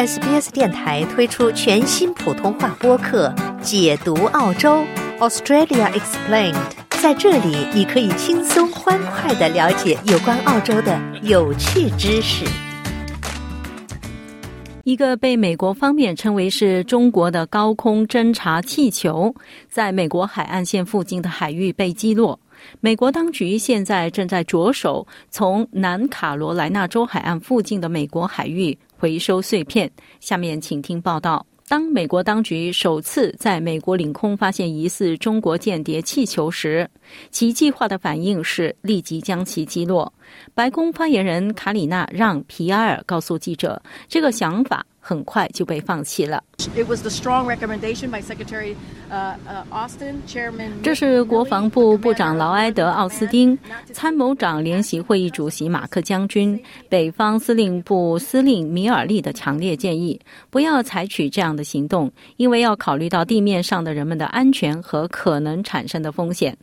SBS 电台推出全新普通话播客《解读澳洲 Australia Explained》。在这里，你可以轻松欢快的了解有关澳洲的有趣知识。一个被美国方面称为是中国的高空侦察气球，在美国海岸线附近的海域被击落。美国当局现在正在着手从南卡罗来纳州海岸附近的美国海域回收碎片。下面请听报道。当美国当局首次在美国领空发现疑似中国间谍气球时，其计划的反应是立即将其击落。白宫发言人卡里娜让皮埃尔告诉记者，这个想法。很快就被放弃了。这是国防部部长劳埃德·奥斯汀、参谋长联席会议主席马克将军、北方司令部司令米尔利的强烈建议：不要采取这样的行动，因为要考虑到地面上的人们的安全和可能产生的风险。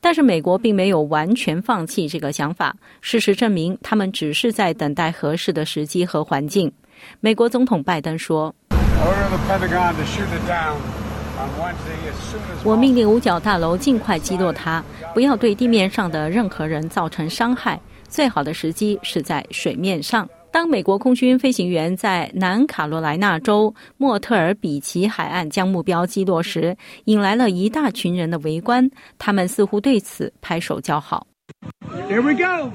但是美国并没有完全放弃这个想法。事实证明，他们只是在等待合适的时机和环境。美国总统拜登说：“我命令五角大楼尽快击落它，不要对地面上的任何人造成伤害。最好的时机是在水面上。”当美国空军飞行员在南卡罗来纳州莫特尔比奇海岸将目标击落时，引来了一大群人的围观，他们似乎对此拍手叫好。Here we go.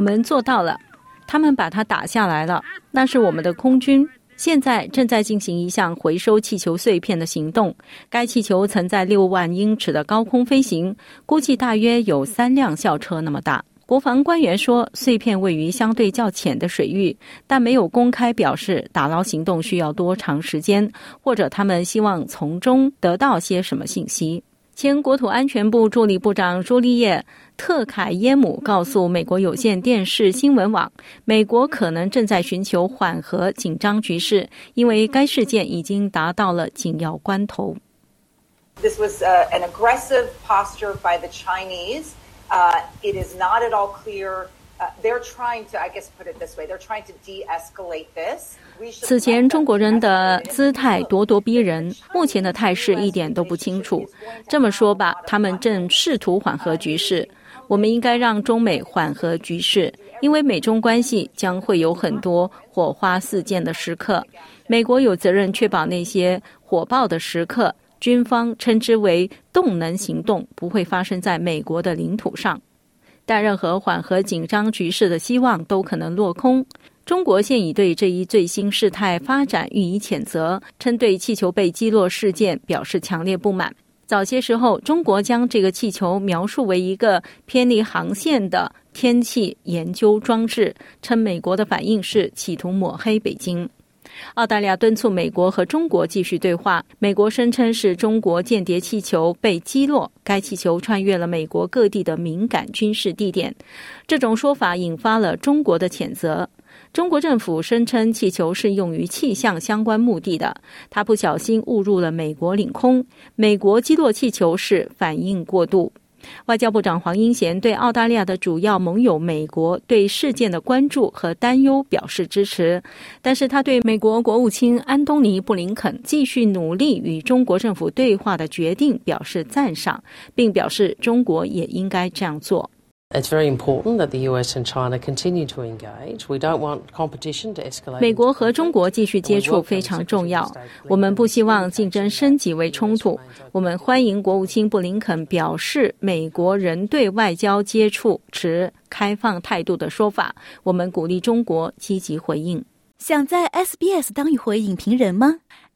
我们做到了，他们把它打下来了。那是我们的空军，现在正在进行一项回收气球碎片的行动。该气球曾在六万英尺的高空飞行，估计大约有三辆校车那么大。国防官员说，碎片位于相对较浅的水域，但没有公开表示打捞行动需要多长时间，或者他们希望从中得到些什么信息。前国土安全部助理部长朱丽叶特凯耶姆告诉美国有线电视新闻网美国可能正在寻求缓和紧张局势因为该事件已经达到了紧要关头。This was an aggressive posture by the chinese. It is not at all clear Uh, they're trying to, I guess, put it this way. They're trying to de-escalate this. 此前中国人的姿态咄咄逼人，目前的态势一点都不清楚。这么说吧，他们正试图缓和局势。我们应该让中美缓和局势，因为美中关系将会有很多火花四溅的时刻。美国有责任确保那些火爆的时刻。军方称之为动能行动，不会发生在美国的领土上，但任何缓和紧张局势的希望都可能落空。中国现已对这一最新事态发展予以谴责，称对气球被击落事件表示强烈不满。早些时候，中国将这个气球描述为一个偏离航线的天气研究装置，称美国的反应是企图抹黑北京。澳大利亚敦促美国和中国继续对话。美国声称是中国间谍气球被击落，该气球穿越了美国各地的敏感军事地点。这种说法引发了中国的谴责。中国政府声称气球是用于气象相关目的的，它不小心误入了美国领空。美国击落气球是反应过度。外交部长黄英贤对澳大利亚的主要盟友美国对事件的关注和担忧表示支持，但是他对美国国务卿安东尼·布林肯继续努力与中国政府对话的决定表示赞赏，并表示中国也应该这样做。It's very important that the U.S. and China continue to engage. We don't want competition to escalate. 美国和中国继续接触非常重要。我们不希望竞争升级为冲突。我们欢迎国务卿布林肯表示美国仍对外交接触持开放态度的说法。我们鼓励中国积极回应。想在 SBS 当一回影评人吗